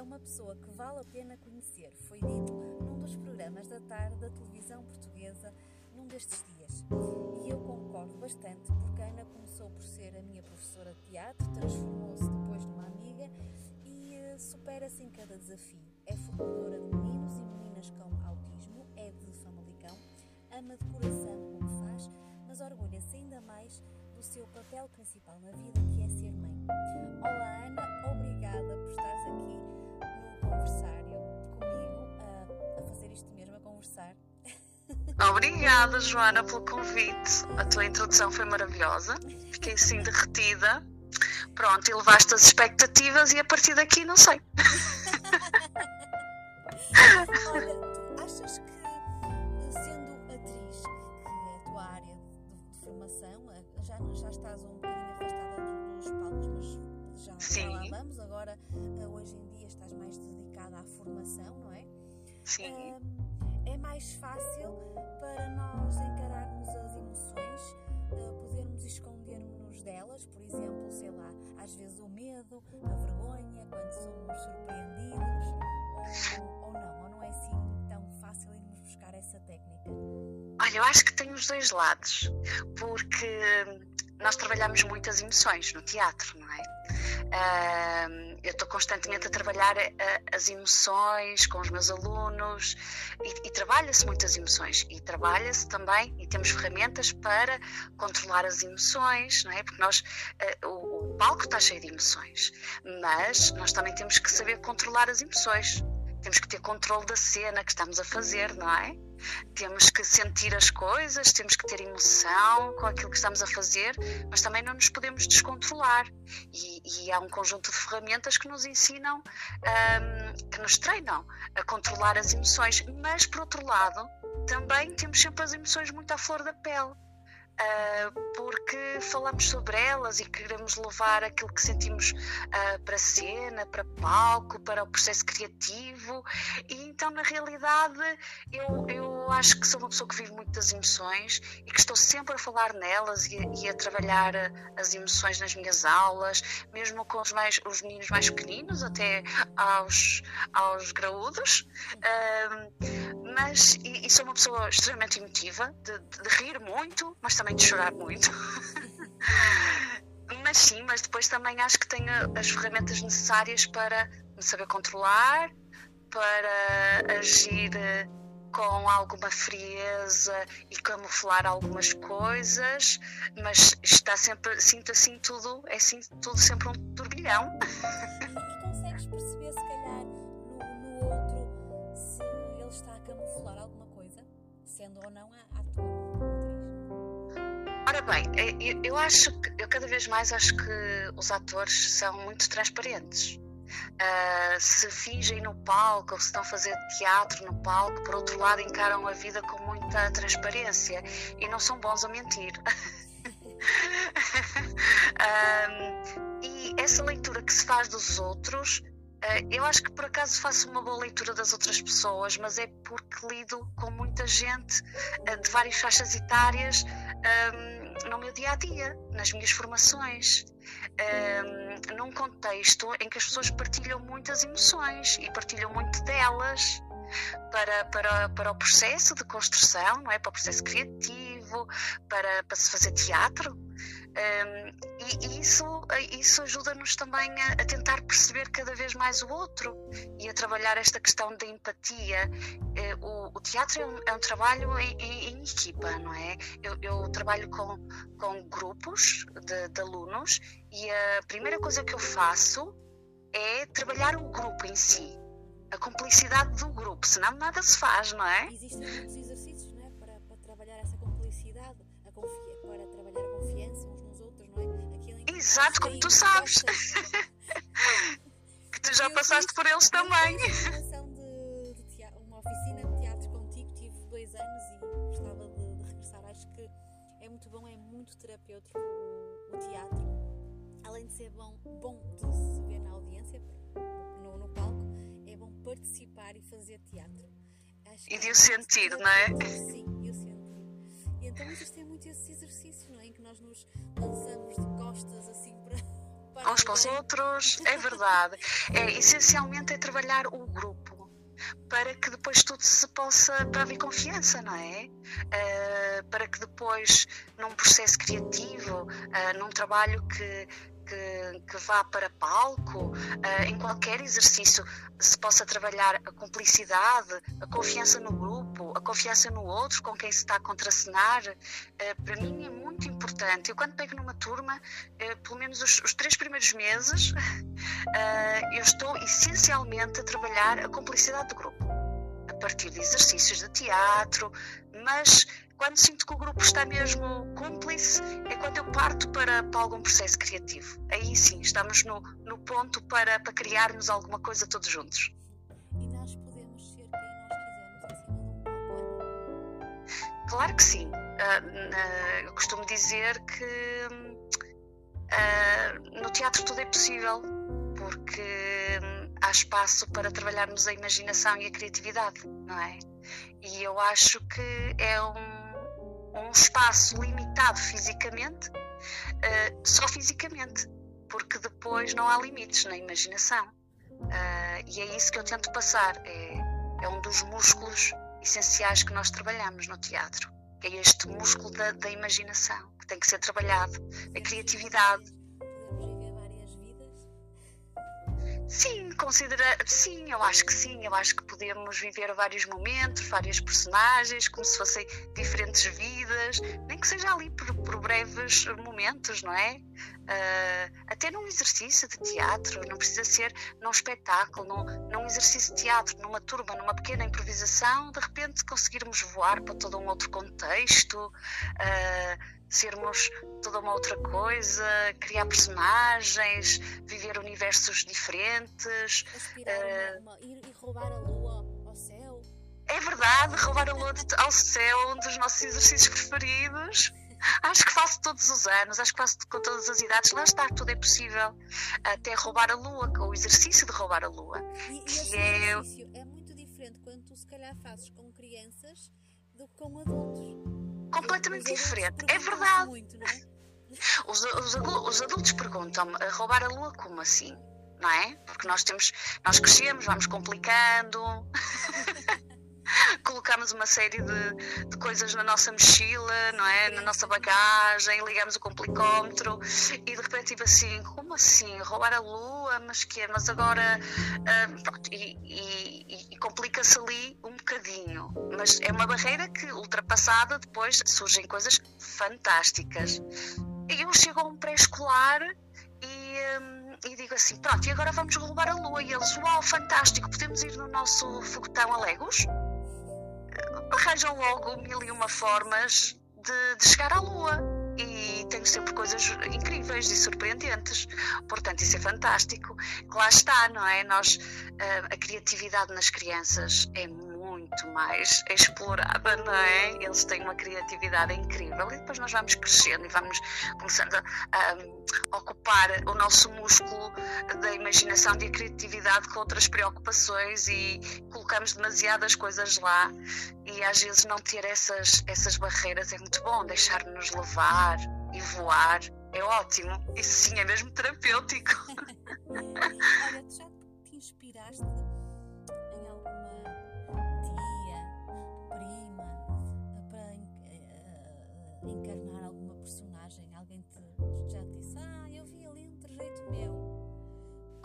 é uma pessoa que vale a pena conhecer, foi dito num dos programas da tarde da televisão portuguesa num destes dias. E eu concordo bastante, porque a Ana começou por ser a minha professora de teatro, transformou-se depois numa amiga e uh, supera-se em cada desafio. É formadora de meninos e meninas com autismo, é de Famalicão, ama de coração o que faz, mas orgulha-se ainda mais do seu papel principal na vida, que é ser mãe. Olá, Ana, obrigada por estares aqui no conversário comigo, a, a fazer isto mesmo, a conversar. Obrigada, Joana, pelo convite. A tua introdução foi maravilhosa. Fiquei assim derretida. Pronto, elevaste as expectativas e a partir daqui não sei. Olha, tu achas que, sendo atriz, que é a tua área de, de formação, já, já estás um bocadinho afastada dos palcos, mas já, já lá vamos. Agora, dedicada à formação, não é? Sim. é mais fácil para nós encararmos as emoções, podermos esconder-nos delas, por exemplo, sei lá, às vezes o medo, a vergonha, quando somos surpreendidos, ou, ou não, ou não é assim tão fácil irmos buscar essa técnica? Olha, eu acho que tem os dois lados, porque nós trabalhamos muitas emoções no teatro, não é? Uh, eu estou constantemente a trabalhar uh, as emoções com os meus alunos e, e trabalha-se muitas emoções e trabalha-se também e temos ferramentas para controlar as emoções, não é? Porque nós uh, o, o palco está cheio de emoções, mas nós também temos que saber controlar as emoções. Temos que ter controle da cena que estamos a fazer, não é? Temos que sentir as coisas, temos que ter emoção com aquilo que estamos a fazer, mas também não nos podemos descontrolar. E, e há um conjunto de ferramentas que nos ensinam, um, que nos treinam a controlar as emoções, mas por outro lado, também temos sempre as emoções muito à flor da pele. Uh, porque falamos sobre elas e queremos levar aquilo que sentimos uh, para cena, para palco, para o processo criativo. E então, na realidade, eu, eu acho que sou uma pessoa que vive muitas emoções e que estou sempre a falar nelas e, e a trabalhar as emoções nas minhas aulas, mesmo com os, mais, os meninos mais pequeninos, até aos, aos graúdos. Uh, mas, e, e, sou uma pessoa extremamente emotiva, de, de, de rir muito, mas também de chorar muito. mas sim, mas depois também acho que tenho as ferramentas necessárias para me saber controlar, para agir com alguma frieza e camuflar algumas coisas, mas está sempre, sinto assim tudo, é assim tudo sempre um turbilhão. E consegues perceber, se calhar, no, outro, se ele está a camuflar alguma coisa, sendo ou não ator? Ora bem, eu, eu acho que eu cada vez mais acho que os atores são muito transparentes. Uh, se fingem no palco ou se estão a fazer teatro no palco, por outro lado, encaram a vida com muita transparência e não são bons a mentir. uh, e essa leitura que se faz dos outros, eu acho que por acaso faço uma boa leitura das outras pessoas, mas é porque lido com muita gente de várias faixas etárias. Um, no meu dia a dia, nas minhas formações, um, num contexto em que as pessoas partilham muitas emoções e partilham muito delas para, para, para o processo de construção, não é? para o processo criativo, para, para se fazer teatro. Um, e isso, isso ajuda-nos também a, a, tentar perceber cada vez mais o outro e a trabalhar esta questão da empatia. Eh, o, o teatro é um, é um trabalho em, em, equipa, não é? Eu, eu trabalho com, com grupos de, de, alunos e a primeira coisa que eu faço é trabalhar o grupo em si, a cumplicidade do grupo, senão nada se faz, não é? Existem exercícios Exato, como tu sabes. que tu já passaste por eles também. muito terapêutico o, o, teatro. Além de ser bom, bom de se ver na audiência, no, no palco, é bom participar e fazer teatro. Acho e de o sentir, não é? Sim, então existem muito esses exercícios, não é? Em que nós nos lançamos de costas assim para, uns para os outros, é verdade. É, essencialmente é trabalhar o grupo para que depois tudo se possa para haver confiança, não é? Uh, para que depois, num processo criativo, uh, num trabalho que, que, que, vá para palco, uh, em qualquer exercício, se possa trabalhar a cumplicidade, a confiança no grupo, a confiança no outro com quem se está a contracenar, uh, para mim é muito importante. Eu, quando pego numa turma, uh, pelo menos os, os, três primeiros meses, eu estou essencialmente a trabalhar a cumplicidade do grupo, a partir de exercícios de teatro, mas quando sinto que o grupo está mesmo cúmplice, é quando eu parto para, para algum processo criativo. Aí sim, estamos no, no ponto para, para criarmos alguma coisa todos juntos. Claro que sim. Uh, eu costumo dizer que uh, no teatro tudo é possível, porque hum, há espaço para trabalharmos a imaginação e a criatividade, não é? E eu acho que é um um espaço limitado fisicamente, uh, só fisicamente, porque depois não há limites na imaginação. Uh, e é isso que eu tento passar. É, é um dos músculos essenciais que nós trabalhamos no teatro. É este músculo da, da imaginação que tem que ser trabalhado, a criatividade Sim, considera. Sim, eu acho que sim. Eu acho que podemos viver vários momentos, várias personagens, como se fossem diferentes vidas, nem que seja ali por, por breves momentos, não é? Uh, até num exercício de teatro, não precisa ser num espetáculo, num, num exercício de teatro, numa turma, numa pequena improvisação, de repente conseguirmos voar para todo um outro contexto. Uh, sermos toda uma outra coisa, criar personagens, viver universos diferentes. Uh, uma, ir, ir roubar a lua ao céu. É verdade, roubar a lua ao céu, um dos nossos exercícios preferidos. Acho que faço todos os anos, acho que faço com todas as idades. Lá está, tudo é possível. Até roubar a lua, o exercício de roubar a lua. E, que é... exercício é muito diferente quando tu se calhar fazes com crianças do que com adultos completamente diferente. É verdade. Muito, é? Os, os, os, adultos perguntam-me, roubar a lua como assim? Não é? Porque nós temos, nós crescemos, vamos complicando. colocamos uma série de, de, coisas na nossa mochila, não é? Na nossa bagagem, ligamos o complicómetro e de repente tipo assim, como assim? Roubar a lua? Mas que Mas agora uh, pronto, e, e, e complica-se ali um bocadinho. Mas é uma barreira que ultrapassada depois surgem coisas fantásticas. E eu chego a um pré-escolar e, um, e digo assim, pronto, e agora vamos roubar a lua. E eles, uau, fantástico, podemos ir no nosso foguetão a Legos? Arranjam logo mil e uma formas de, de chegar à Lua e tenho sempre coisas incríveis e surpreendentes. Portanto, isso é fantástico. Lá está, não é? Nós, eh, a criatividade nas crianças é muito muito mais explorada, não é? Eles têm uma criatividade incrível e depois nós vamos crescendo e vamos começando a, a ocupar o nosso músculo da imaginação e da criatividade com outras preocupações e colocamos demasiadas coisas lá e às vezes não ter essas, essas barreiras é muito bom, deixar-nos levar e voar é ótimo. Isso sim é mesmo terapêutico. Olha, tu já te inspiraste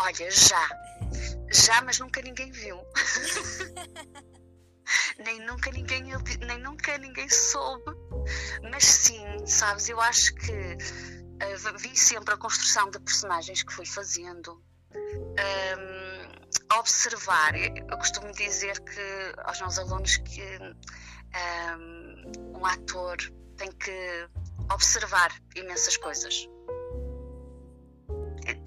Olha, já. Já, mas nunca ninguém viu. nem nunca ninguém nem nunca ninguém soube. Mas sim, sabes, eu acho que uh, vi sempre a construção de personagens que fui fazendo. Um, observar, eu costumo dizer que aos meus alunos que um, um ator tem que observar imensas coisas.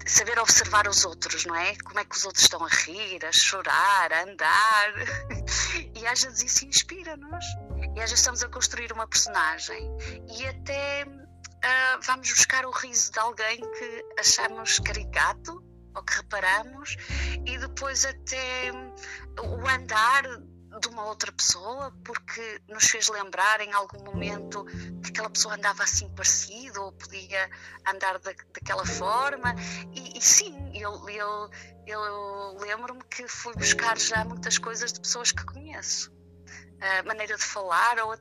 Saber observar os outros, não é? Como é que os outros estão a rir, a chorar, a andar. E às vezes isso inspira-nos. E às vezes estamos a construir uma personagem e até uh, vamos buscar o riso de alguém que achamos caricato ou que reparamos e depois até o andar de uma outra pessoa porque nos fez lembrar em algum momento que aquela pessoa andava assim parecido ou podia andar da, daquela forma. E, e sim, eu, eu, eu lembro-me que fui buscar já muitas coisas de pessoas que conheço. A maneira de falar, ou,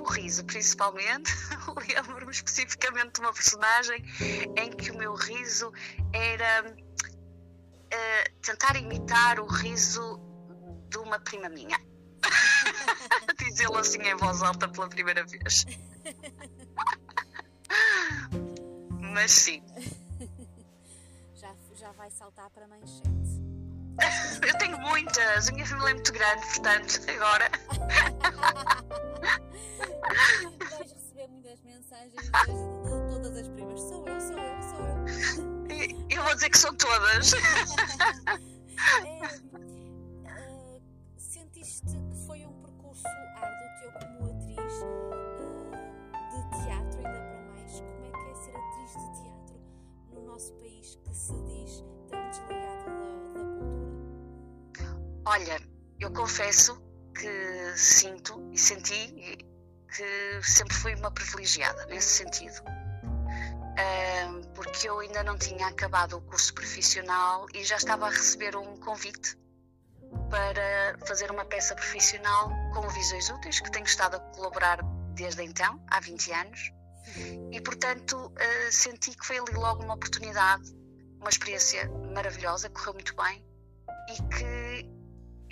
o riso, principalmente. lembro-me especificamente de uma personagem em que o meu riso era uh, tentar imitar o riso de uma prima minha. Dizê-lo assim em voz alta pela primeira vez. Mas sim. Já, já vai saltar para manchete. Eu tenho muitas, a minha família é muito grande, portanto, agora. Vais receber muitas mensagens de todas as primas. Sou eu, sou eu, sou eu. Eu vou dizer que são todas. É, Olha, eu confesso que sinto e senti que sempre fui uma privilegiada nesse sentido. Porque eu ainda não tinha acabado o curso profissional e já estava a receber um convite para fazer uma peça profissional com Visões Úteis, que tenho estado a colaborar desde então, há 20 anos, e portanto uh, senti que foi ali logo uma oportunidade, uma experiência maravilhosa, correu muito bem e que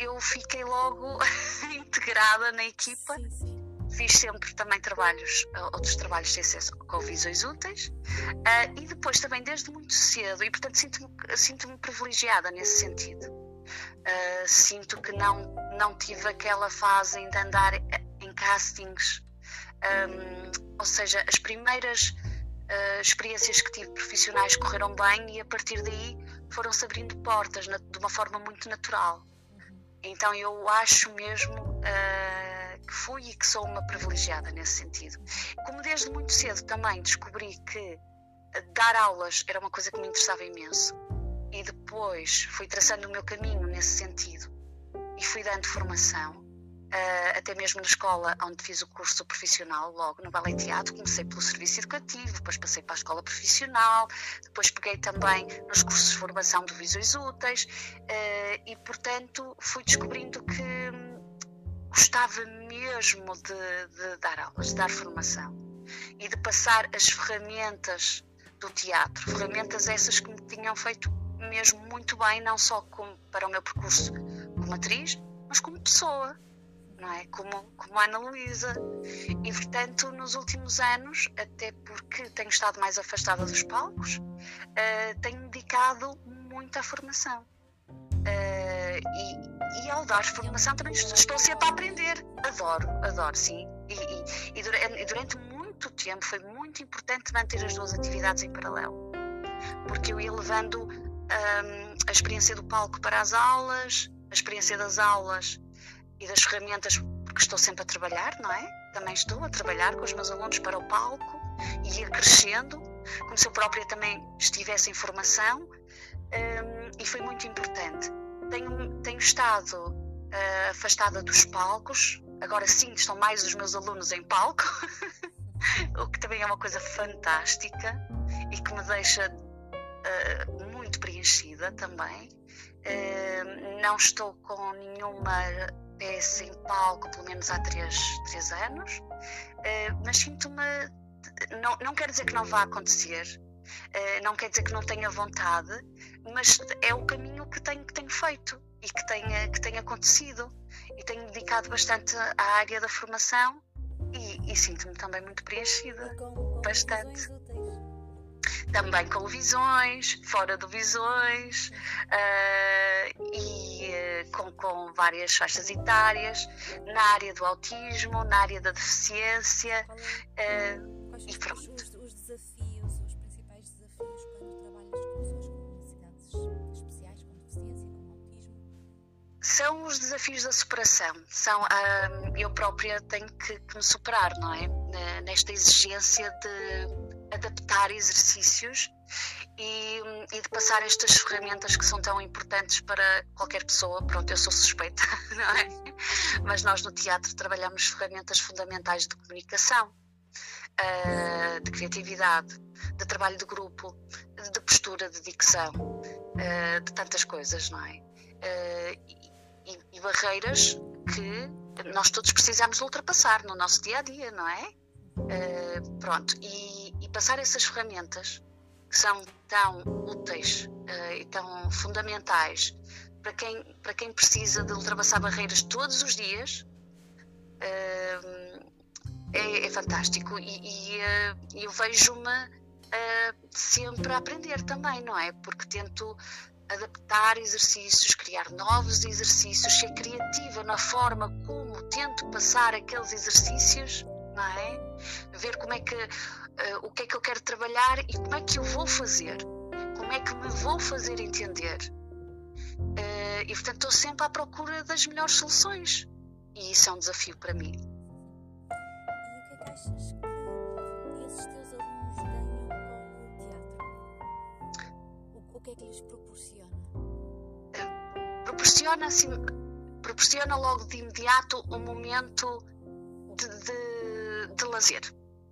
eu fiquei logo integrada na equipa. Sim, sim. Fiz sempre também trabalhos, outros trabalhos sem ser com visões úteis, uh, e depois também desde muito cedo, e portanto sinto-me sinto privilegiada nesse sentido Uh, sinto que não, não tive aquela fase de andar em castings, um, ou seja, as primeiras uh, experiências que tive profissionais correram bem e a partir daí foram-se abrindo portas na, de uma forma muito natural. Então eu acho mesmo uh, que fui e que sou uma privilegiada nesse sentido. Como desde muito cedo também descobri que dar aulas era uma coisa que me interessava imenso e depois fui traçando o meu caminho nesse sentido e fui dando formação, uh, até mesmo na escola onde fiz o curso profissional, logo no Ballet Teatro, comecei pelo serviço educativo, depois passei para a escola profissional, depois peguei também nos cursos de formação de visões úteis uh, e, portanto, fui descobrindo que hum, gostava mesmo de, de dar aulas, de dar formação e de passar as ferramentas do teatro, ferramentas essas que me tinham feito mesmo muito bem, não só como, para o meu percurso como atriz, mas como pessoa, não é? Como, como Luísa. E, portanto, nos últimos anos, até porque tenho estado mais afastada dos palcos, uh, tenho dedicado muito à formação. Uh, e, e, ao dar formação também estou sempre a aprender. Adoro, adoro, sim. E, e, e durante, durante muito tempo foi muito importante manter as duas atividades em paralelo. Porque eu ia levando um, a experiência do palco para as aulas, a experiência das aulas e das ferramentas, porque estou sempre a trabalhar, não é? Também estou a trabalhar com os meus alunos para o palco e ir crescendo, como se eu própria também estivesse em formação, um, e foi muito importante. Tenho, tenho estado uh, afastada dos palcos, agora sim estão mais os meus alunos em palco, o que também é uma coisa fantástica e que me deixa uh, muito preenchida também. Uh, não estou com nenhuma peça em palco, pelo menos há três, três anos, uh, mas sinto-me. Não, não quer dizer que não vá acontecer, uh, não quer dizer que não tenha vontade, mas é o caminho que tenho, que tenho feito e que tenha, que tenha acontecido. E tenho dedicado bastante à área da formação e, e sinto-me também muito preenchida. Bastante também com visões, fora de visões uh, e uh, com, com, várias faixas etárias, na área do autismo, na área da deficiência uh, e pronto. Os, os, desafios, os principais desafios quando trabalhas com pessoas com necessidades especiais, com deficiência, com autismo? São os desafios da superação. São, eu própria tenho que, que me superar, não é? Nesta exigência de adaptar exercícios e, e, de passar estas ferramentas que são tão importantes para qualquer pessoa. Pronto, eu sou suspeita, não é? Mas nós no teatro trabalhamos ferramentas fundamentais de comunicação, uh, de criatividade, de trabalho de grupo, de postura, de dicção, uh, de tantas coisas, não é? Uh, e, e barreiras que nós todos precisamos ultrapassar no nosso dia a dia, não é? Pronto, e, e passar essas ferramentas que são tão úteis uh, e tão fundamentais para quem, para quem precisa de ultrapassar barreiras todos os dias, uh, é, é, fantástico. E, e eu vejo-me sempre a aprender também, não é? Porque tento adaptar exercícios, criar novos exercícios, ser criativa na forma como tento passar aqueles exercícios, não é? Ver como é que uh, o que é que eu quero trabalhar e como é que eu vou fazer, como é que me vou fazer entender. Uh, e portanto estou sempre à procura das melhores soluções e isso é um desafio para mim. E o que é que achas que esses teus alunos ganham com o teatro? O, o que é que lhes proporciona? Uh, proporciona assim, proporciona logo de imediato um momento de, de, de lazer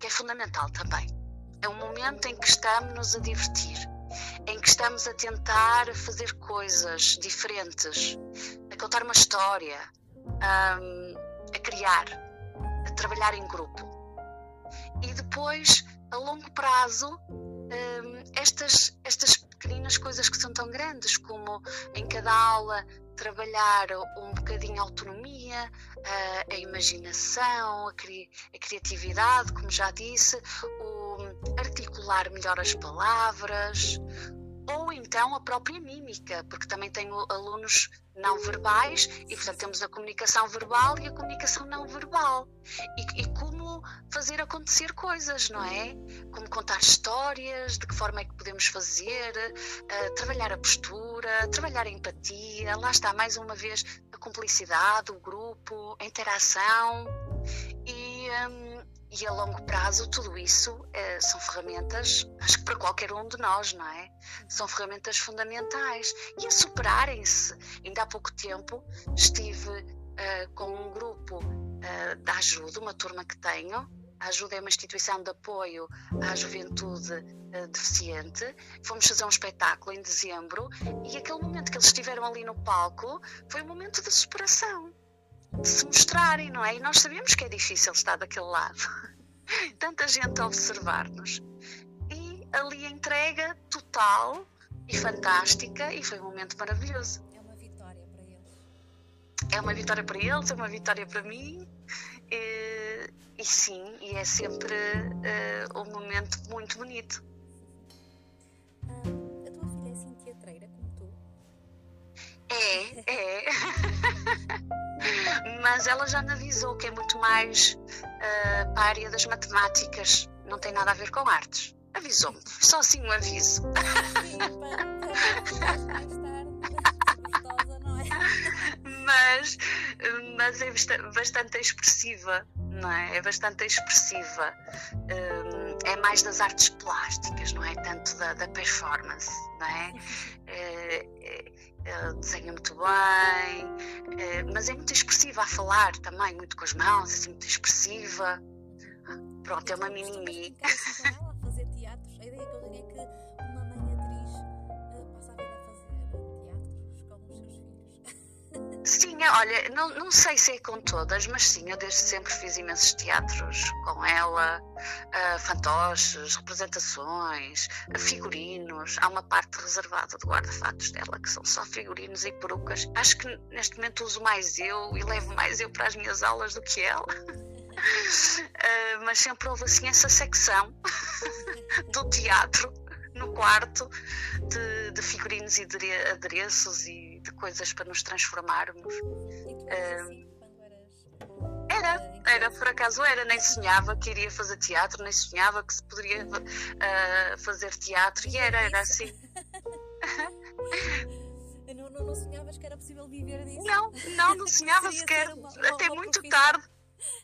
que é fundamental também. É um momento em que estamos a divertir, em que estamos a tentar fazer coisas diferentes, a contar uma história, a, a criar, a trabalhar em grupo. E depois, a longo prazo, hum, estas, estas pequeninas coisas que são tão grandes, como em cada aula trabalhar um bocadinho a autonomia, a, a imaginação, a, cri, a, criatividade, como já disse, o articular melhor as palavras, ou então a própria mímica, porque também tenho alunos não verbais e, portanto, temos a comunicação verbal e a comunicação não verbal. E, e, como fazer acontecer coisas, não é? Como contar histórias, de que forma é que podemos fazer, uh, trabalhar a postura, trabalhar a empatia, lá está, mais uma vez, a cumplicidade, o grupo, a interação. E. Um, e a longo prazo, tudo isso é, são ferramentas, acho que para qualquer um de nós, não é? São ferramentas fundamentais. E a superarem-se. Ainda há pouco tempo estive uh, com um grupo uh, da ajuda, uma turma que tenho. A Ajuda é uma instituição de apoio à juventude uh, deficiente. Fomos fazer um espetáculo em dezembro e aquele momento que eles estiveram ali no palco foi um momento de superação de se mostrarem, não é? E nós sabemos que é difícil estar daquele lado. Tanta gente a observar-nos. E ali a entrega total e fantástica e foi um momento maravilhoso. É uma vitória para eles, é uma vitória para mim. E, e sim, e é sempre uh, um momento muito bonito. Ah, a tua filha é assim teatreira como tu? É, é. Mas ela já me avisou que é muito mais uh, para a área das matemáticas, não tem nada a ver com artes. Avisou-me, só assim um aviso. Sim, para, para mais tarde, não é? Mas, mas é bastante expressiva, não é? É bastante expressiva. Um, é mais das artes plásticas, não é tanto da, da performance, não é? é, é desenha muito bem, eh, mas é muito expressiva a falar também, muito com as mãos, assim, muito expressiva. Pronto, é uma mini-mi. Olha, não, não sei se é com todas, mas sim, eu desde sempre fiz imensos teatros com ela, uh, fantoches, representações, uh, figurinos. Há uma parte reservada do guarda-fatos dela que são só figurinos e perucas. Acho que neste momento uso mais eu e levo mais eu para as minhas aulas do que ela. Uh, mas sempre houve assim essa secção do teatro no quarto de, de figurinos e de adereços e de coisas para nos transformarmos. Uh, era, era, por acaso era, nem sonhava que iria fazer teatro, nem sonhava que se poderia uh, fazer teatro, e era, era assim. não, não, não sonhavas que era possível viver disso? Não, não, não sonhava sequer, uma, uma, até uma muito tarde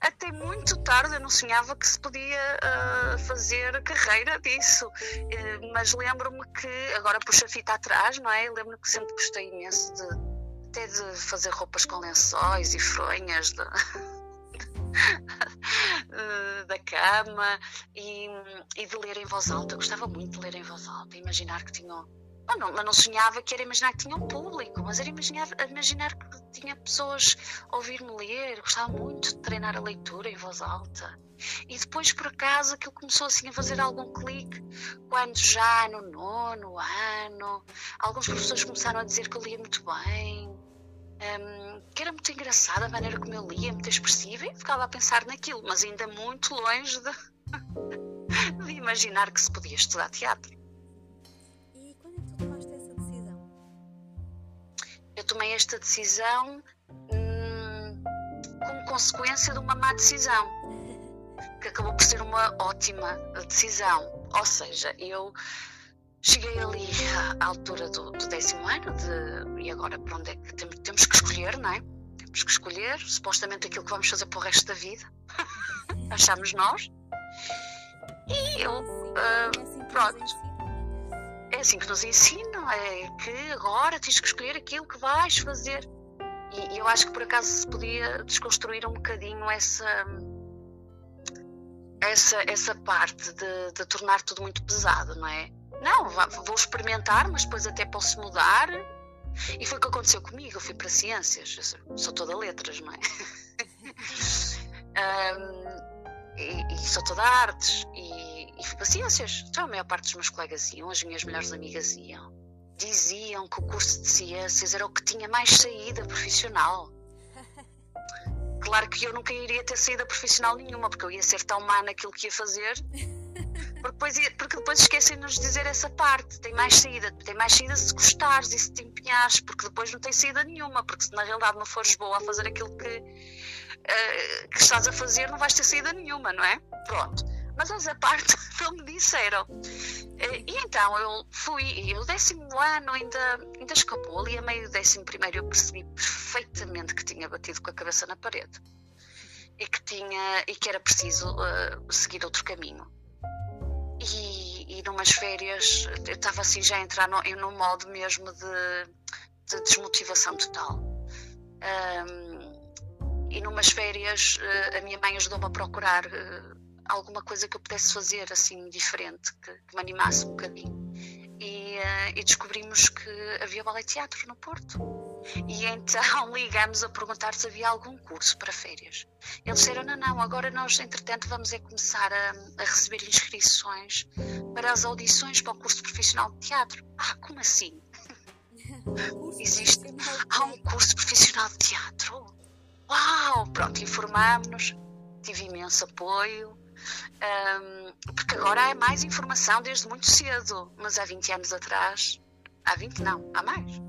até muito tarde eu não sonhava que se podia uh, fazer carreira disso. Uh, mas lembro-me que, agora puxa a fita atrás, não é? Lembro-me que sempre gostei imenso de, até de fazer roupas com lençóis e fronhas de, da cama e, e, de ler em voz alta. Eu gostava muito de ler em voz alta, imaginar que tinha Oh, não, não sonhava que era imaginar que tinha um público, mas era imaginar, imaginar que tinha pessoas a ouvir-me ler. Gostava muito de treinar a leitura em voz alta. E depois, por acaso, aquilo começou assim a fazer algum clique quando já no nono ano, alguns professores começaram a dizer que eu lia muito bem, um, que era muito engraçada a maneira como eu lia, muito expressiva, e ficava a pensar naquilo, mas ainda muito longe de, de imaginar que se podia estudar teatro. Eu tomei esta decisão hum, como consequência de uma má decisão, que acabou por ser uma ótima decisão. Ou seja, eu cheguei ali à altura do, do décimo ano de, e agora para onde é que temos, temos que escolher, não é? Temos que escolher supostamente aquilo que vamos fazer para o resto da vida. Achamos nós. E eu, uh, pronto é assim que nos ensinam, é que agora tens que escolher aquilo que vais fazer. E, eu acho que por acaso se podia desconstruir um bocadinho essa essa, essa parte de, de tornar tudo muito pesado, não é? Não, vou experimentar, mas depois até posso mudar. E foi o que aconteceu comigo. Eu fui para ciências, sou toda letras, não é? um, e, e, sou toda artes. E, e fui para ciências. Então a maior parte dos meus colegas iam, as minhas melhores amigas iam. Diziam que o curso de ciências era o que tinha mais saída profissional. Claro que eu nunca iria ter saída profissional nenhuma, porque eu ia ser tão má naquilo que ia fazer. Porque depois, porque depois esquecem-nos de dizer essa parte. Tem mais saída. Tem mais saída se gostares e se te empenhares, porque depois não tem saída nenhuma. Porque se na realidade não fores boa a fazer aquilo que, uh, que estás a fazer, não vais ter saída nenhuma, não é? Pronto. Mas essa parte não me disseram. Eh, e então eu fui, e o décimo ano ainda, ainda escapou. Ali a meio do décimo primeiro eu percebi perfeitamente que tinha batido com a cabeça na parede. E que, tinha, e que era preciso uh, seguir outro caminho. E, e numas férias eu estava assim já a entrar no, modo mesmo de, de desmotivação total. Um, e numas férias uh, a minha mãe ajudou-me a procurar uh, alguma coisa que eu pudesse fazer assim diferente, que, que me animasse um bocadinho. E, uh, e, descobrimos que havia ballet teatro no Porto. E então ligamos a perguntar se havia algum curso para férias. Eles disseram: não, não, agora nós, entretanto, vamos é começar a, a receber inscrições para as audições para o curso profissional de teatro. Ah, como assim? Existe. Há um curso profissional de teatro. Uau! Pronto, informámos-nos, tive imenso apoio. Um, porque agora há mais informação desde muito cedo, mas há 20 anos atrás, há 20 não, há mais.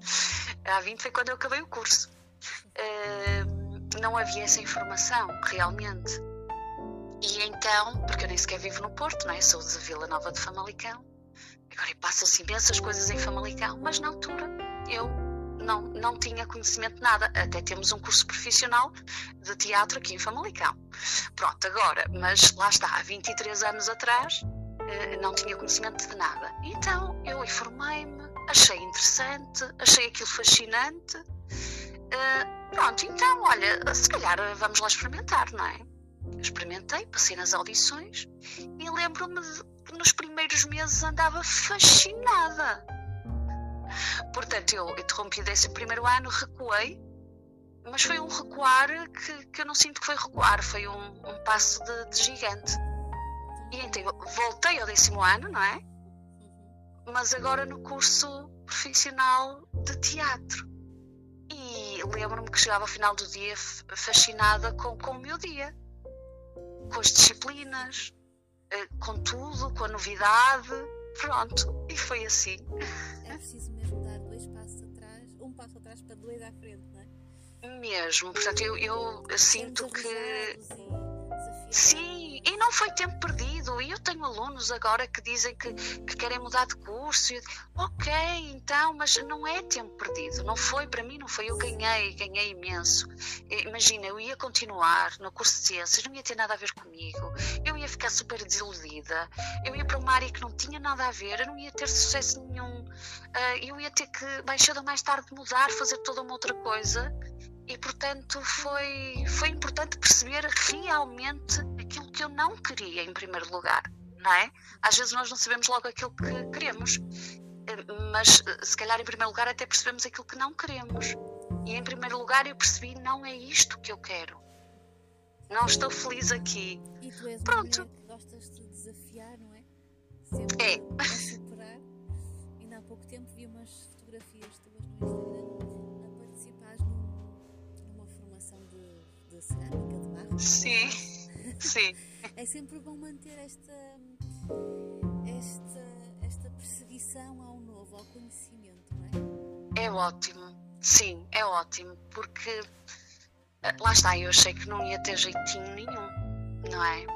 há 20 foi quando eu acabei o curso. Um, não havia essa informação, realmente. E então, porque eu nem sequer vivo no Porto, não é? Sou de Vila Nova de Famalicão. Agora passam-se imensas coisas em Famalicão, mas na altura eu não, não tinha conhecimento de nada. Até temos um curso profissional de teatro aqui em Famalicão. Pronto, agora, mas lá está, há 23 anos atrás eh, não tinha conhecimento de nada. Então eu informei-me, achei interessante, achei aquilo fascinante. Eh, pronto, então, olha, se calhar vamos lá experimentar, não é? Experimentei, passei nas audições e lembro-me que nos primeiros meses andava fascinada Portanto, eu interrompi décimo primeiro ano, recuei, mas foi um recuar que, que eu não sinto que foi recuar, foi um, um passo de, de, gigante. E então voltei ao décimo ano, não é? Mas agora no curso profissional de teatro. E lembro-me que chegava ao final do dia fascinada com, com o meu dia, com as disciplinas, eh, com tudo, com a novidade. Pronto, e foi assim. É preciso um passo atrás para dois à frente, não é? Mesmo, portanto, eu, eu, eu sinto que. Sim, e não foi tempo perdido. E eu tenho alunos agora que dizem que, que querem mudar de curso. Ok, então, mas não é tempo perdido. Não foi, para mim, não foi. Eu ganhei, ganhei imenso. Imagina, eu ia continuar no curso de ciências, não ia ter nada a ver comigo. Eu ia ficar super desiludida. Eu ia para uma área que não tinha nada a ver, eu não ia ter sucesso nenhum. Uh, eu ia ter que, mais cedo ou mais tarde, mudar, fazer toda uma outra coisa e portanto foi, foi importante perceber realmente aquilo que eu não queria em primeiro lugar, não é? Às vezes nós não sabemos logo aquilo que queremos, mas se calhar em primeiro lugar até percebemos aquilo que não queremos. E em primeiro lugar eu percebi não é isto que eu quero. Não estou feliz aqui. E tu és Pronto. que gostas de desafiar, não é? Sempre é. a superar. Ainda há pouco tempo vi umas fotografias tuas no Instagram Sim. Sim. é sempre bom manter esta, esta, esta perseguição ao novo, ao conhecimento, não é? É ótimo, sim, é ótimo, porque eh, lá está, eu achei que não ia ter jeitinho nenhum, não é?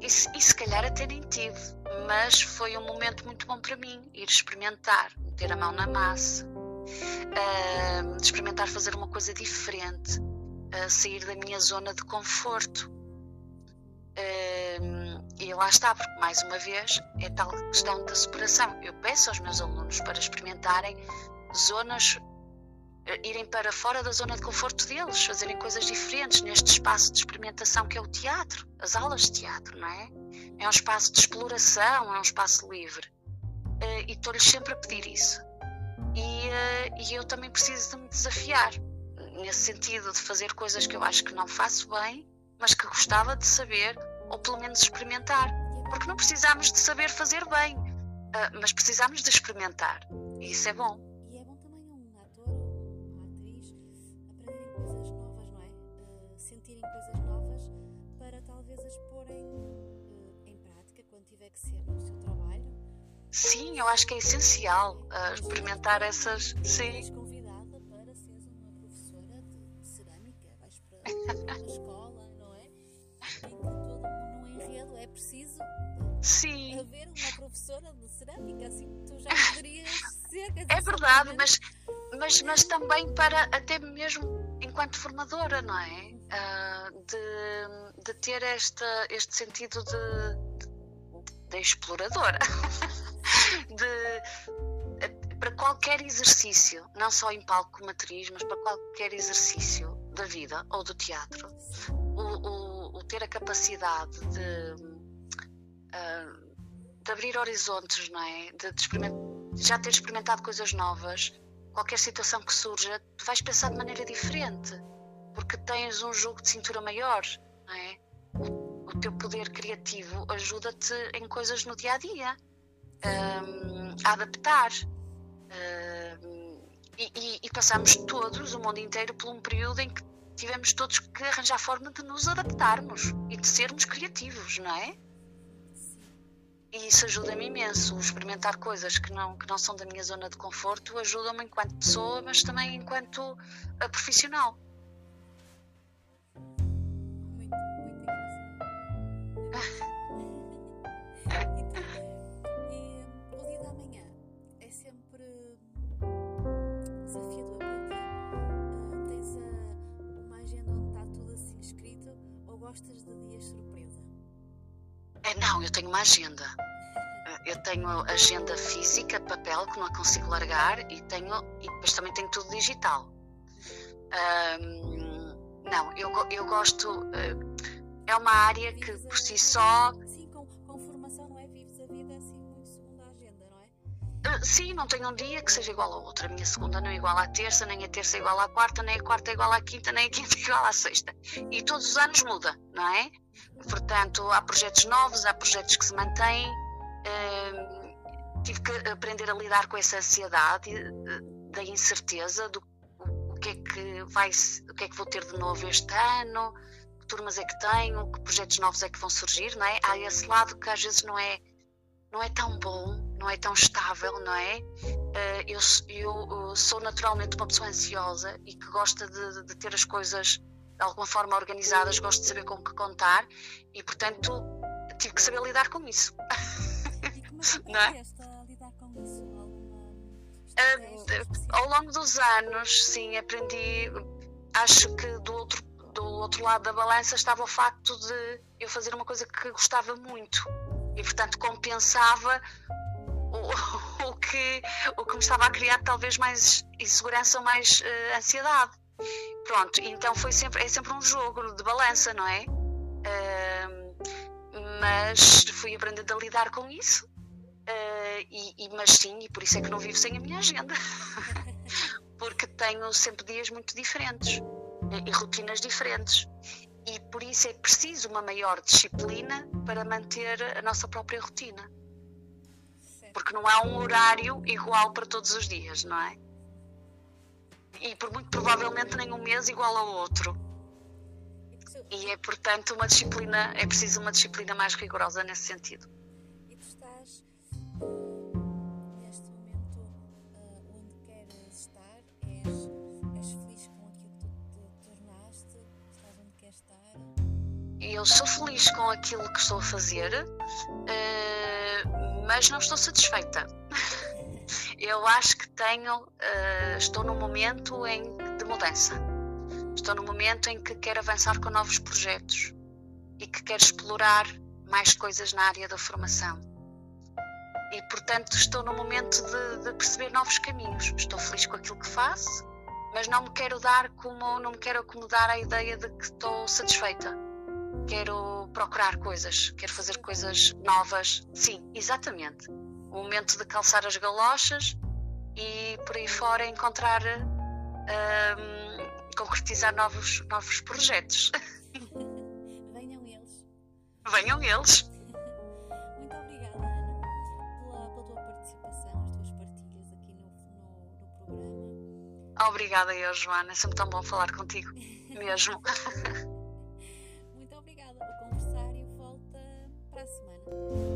E, e se calhar até nem tive, mas foi um momento muito bom para mim ir experimentar, meter a mão na massa, uh, experimentar fazer uma coisa diferente, uh, sair da minha zona de conforto e lá está, porque mais uma vez é tal questão da superação. Eu peço aos meus alunos para experimentarem zonas, eh, irem para fora da zona de conforto deles, fazerem coisas diferentes neste espaço de experimentação que é o teatro, as aulas de teatro, não é? É um espaço de exploração, é um espaço livre. Eh, e estou-lhes sempre a pedir isso. E, eh, e eu também preciso de me desafiar, nesse sentido de fazer coisas que eu acho que não faço bem mas que gostava de saber ou pelo menos experimentar. Porque não precisamos de saber fazer bem, uh, mas precisamos de experimentar. E isso é bom. E é bom também um ator ou uma atriz aprenderem coisas novas, não é? Uh, sentirem coisas novas para talvez as porem uh, em prática quando tiver que ser no seu trabalho. Sim, eu acho que é essencial experimentar essas. Sim. Vais para a escola preciso Sim. haver uma professora de cerâmica, assim tu já poderias ser. É verdade, mas, mas, mas também para até mesmo enquanto formadora, não é? Uh, de, de ter esta, este sentido de, de, de exploradora. de, para qualquer exercício, não só em palco como atriz, mas para qualquer exercício da vida ou do teatro, o, o, o ter a capacidade de de abrir horizontes, não é? De, de já ter experimentado coisas novas, qualquer situação que surja, tu vais pensar de maneira diferente, porque tens um jogo de cintura maior, não é? O, o teu poder criativo ajuda-te em coisas no dia a dia, um, a adaptar. Um, e, e, e passamos todos, o mundo inteiro, por um período em que tivemos todos que arranjar forma de nos adaptarmos e de sermos criativos, não é? e isso ajuda-me imenso. Experimentar coisas que não, que não são da minha zona de conforto ajuda-me enquanto pessoa, mas também enquanto eh, profissional. Muito, muito engraçado. não, eu tenho uma agenda. Eu tenho agenda física, papel, que não consigo largar, e tenho e depois também tenho tudo digital. Um, não, eu, eu gosto. Uh, é uma área que por si só. Sim, não tenho um dia que seja igual ao outro. A minha segunda não é igual à terça, nem a terça é igual à quarta, nem a quarta é igual à quinta, nem a quinta é igual à sexta. E todos os anos muda, não é? Portanto, há projetos novos, há projetos que se mantêm. Tive que aprender a lidar com essa ansiedade eh, da incerteza do o que é que vai o que é que vou ter de novo este ano que turmas é que tenho que projetos novos é que vão surgir não é há esse lado que às vezes não é não é tão bom não é tão estável não é uh, eu, eu, sou naturalmente uma pessoa ansiosa e que gosta de, de ter as coisas de alguma forma organizadas, gosto de saber com que contar e, portanto, tive que saber lidar com isso. E como é que aprendeste a lidar com isso? Alguma ao longo dos anos, sim, aprendi. Acho que do outro, do outro lado da balança estava o facto de eu fazer uma coisa que gostava muito e, portanto, compensava o, o, que, o que me estava a criar talvez mais insegurança ou mais uh, ansiedade. Pronto, então foi sempre, é sempre um jogo de balança, não é? Uh, mas fui aprendendo a lidar com isso Uh, e, e, mas sim, e por isso é que não vivo sem a minha agenda. Porque tenho sempre dias muito diferentes e, e rotinas diferentes. E por isso é preciso uma maior disciplina para manter a nossa própria rotina. Porque não há um horário igual para todos os dias, não é? E por muito provavelmente nem um mês igual ao outro. E é, portanto, uma disciplina, é preciso uma disciplina mais rigorosa nesse sentido. E tu estás neste momento uh, onde queres estar? És, és feliz com aquilo que tu te tornaste? Estás onde queres estar? Eu sou feliz com aquilo que estou a fazer, uh, mas não estou satisfeita. Eu acho que tenho, uh, estou num momento em, de mudança. Estou num momento em que quero avançar com novos projetos e que quero explorar mais coisas na área da formação e portanto estou no momento de, de, perceber novos caminhos. Estou feliz com aquilo que faço, mas não me quero dar como não me quero acomodar à ideia de que estou satisfeita. Quero procurar coisas, quero fazer coisas novas. Sim, exatamente. O momento de calçar as galochas e por aí fora encontrar, um, concretizar novos, novos projetos. Venham eles. Venham eles. Obrigada eu, Joana. É sempre tão bom falar contigo. Mesmo. Música